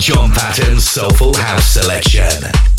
John Patton's Soulful House Selection.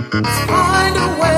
Find a way.